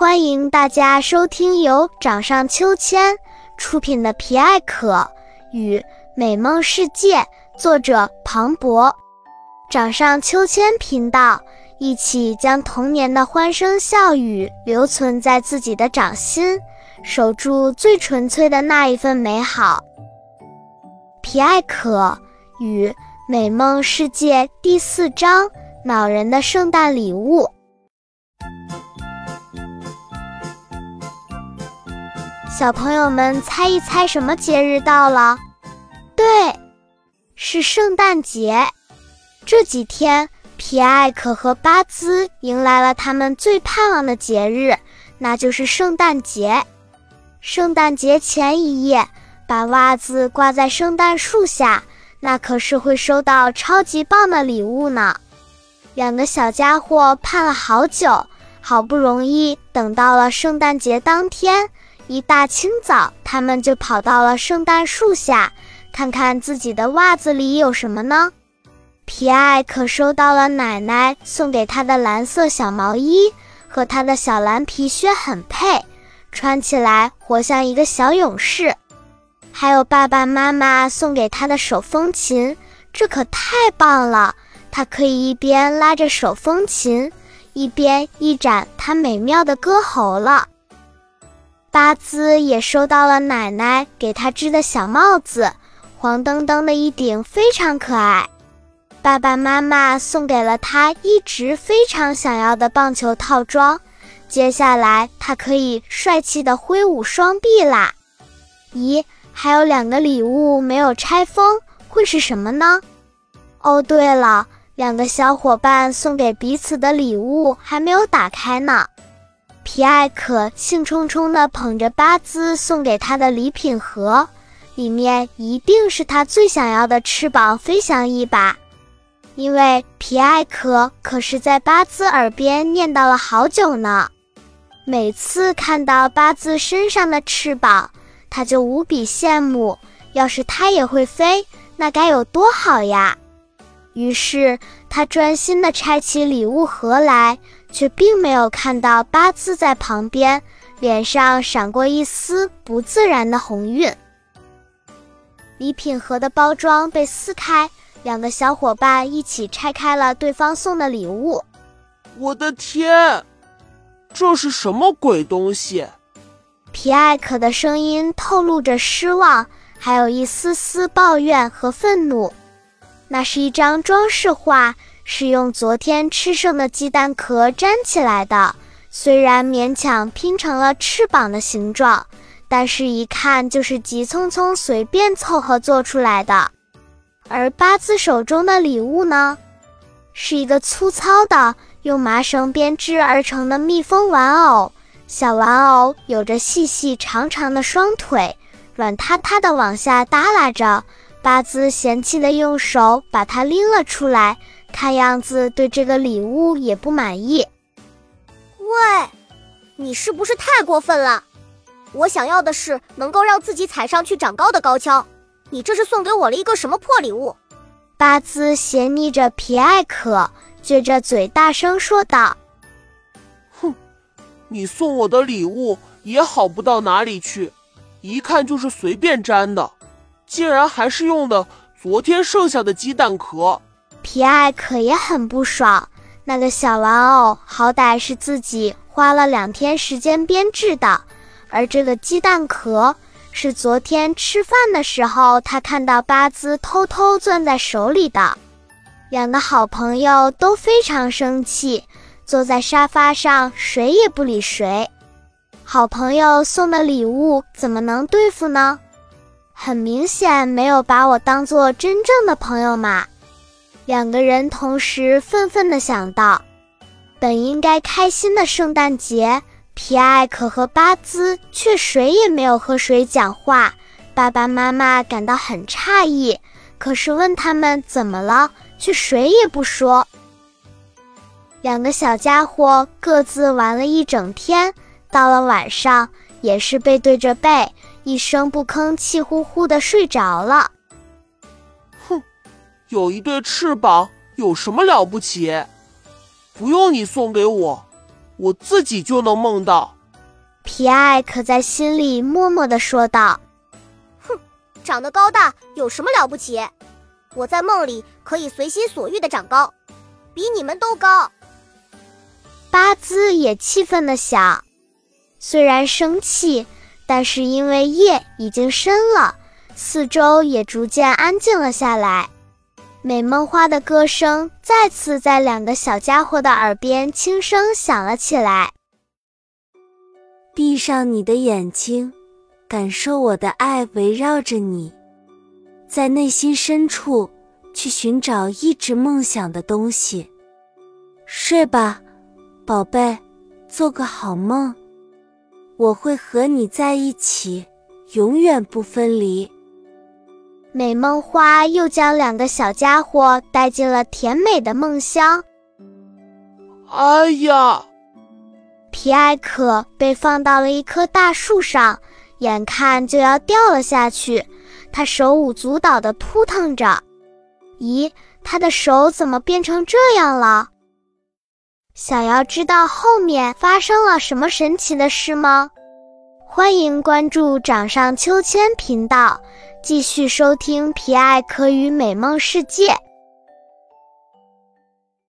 欢迎大家收听由掌上秋千出品的《皮艾可与美梦世界》，作者庞博。掌上秋千频道，一起将童年的欢声笑语留存在自己的掌心，守住最纯粹的那一份美好。皮艾可与美梦世界第四章：恼人的圣诞礼物。小朋友们，猜一猜什么节日到了？对，是圣诞节。这几天，皮埃克和巴兹迎来了他们最盼望的节日，那就是圣诞节。圣诞节前一夜，把袜子挂在圣诞树下，那可是会收到超级棒的礼物呢。两个小家伙盼了好久，好不容易等到了圣诞节当天。一大清早，他们就跑到了圣诞树下，看看自己的袜子里有什么呢？皮埃可收到了奶奶送给他的蓝色小毛衣，和他的小蓝皮靴很配，穿起来活像一个小勇士。还有爸爸妈妈送给他的手风琴，这可太棒了！他可以一边拉着手风琴，一边一展他美妙的歌喉了。巴兹也收到了奶奶给他织的小帽子，黄澄澄的一顶，非常可爱。爸爸妈妈送给了他一直非常想要的棒球套装，接下来他可以帅气的挥舞双臂啦。咦，还有两个礼物没有拆封，会是什么呢？哦，对了，两个小伙伴送给彼此的礼物还没有打开呢。皮艾可兴冲冲地捧着巴兹送给他的礼品盒，里面一定是他最想要的翅膀飞翔一把？因为皮艾可可是在巴兹耳边念叨了好久呢。每次看到巴兹身上的翅膀，他就无比羡慕。要是他也会飞，那该有多好呀！于是他专心地拆起礼物盒来。却并没有看到八字在旁边，脸上闪过一丝不自然的红晕。礼品盒的包装被撕开，两个小伙伴一起拆开了对方送的礼物。我的天，这是什么鬼东西？皮艾可的声音透露着失望，还有一丝丝抱怨和愤怒。那是一张装饰画。是用昨天吃剩的鸡蛋壳粘起来的，虽然勉强拼成了翅膀的形状，但是一看就是急匆匆随便凑合做出来的。而八字手中的礼物呢，是一个粗糙的用麻绳编织而成的蜜蜂玩偶。小玩偶有着细细长长的双腿，软塌塌的往下耷拉着。八字嫌弃的用手把它拎了出来。看样子对这个礼物也不满意。喂，你是不是太过分了？我想要的是能够让自己踩上去长高的高跷，你这是送给我了一个什么破礼物？巴兹斜睨着皮艾可，撅着嘴大声说道：“哼，你送我的礼物也好不到哪里去，一看就是随便粘的，竟然还是用的昨天剩下的鸡蛋壳。”皮艾可也很不爽，那个小玩偶好歹是自己花了两天时间编制的，而这个鸡蛋壳是昨天吃饭的时候他看到巴兹偷偷攥在手里的。两个好朋友都非常生气，坐在沙发上谁也不理谁。好朋友送的礼物怎么能对付呢？很明显没有把我当做真正的朋友嘛。两个人同时愤愤地想到：本应该开心的圣诞节，皮埃克和巴兹却谁也没有和谁讲话。爸爸妈妈感到很诧异，可是问他们怎么了，却谁也不说。两个小家伙各自玩了一整天，到了晚上也是背对着背，一声不吭，气呼呼地睡着了。有一对翅膀有什么了不起？不用你送给我，我自己就能梦到。皮埃可在心里默默地说道：“哼，长得高大有什么了不起？我在梦里可以随心所欲的长高，比你们都高。”巴兹也气愤地想：虽然生气，但是因为夜已经深了，四周也逐渐安静了下来。美梦花的歌声再次在两个小家伙的耳边轻声响了起来。闭上你的眼睛，感受我的爱围绕着你，在内心深处去寻找一直梦想的东西。睡吧，宝贝，做个好梦。我会和你在一起，永远不分离。美梦花又将两个小家伙带进了甜美的梦乡。哎呀！皮埃克被放到了一棵大树上，眼看就要掉了下去，他手舞足蹈地扑腾着。咦，他的手怎么变成这样了？想要知道后面发生了什么神奇的事吗？欢迎关注掌上秋千频道。继续收听《皮埃克与美梦世界》。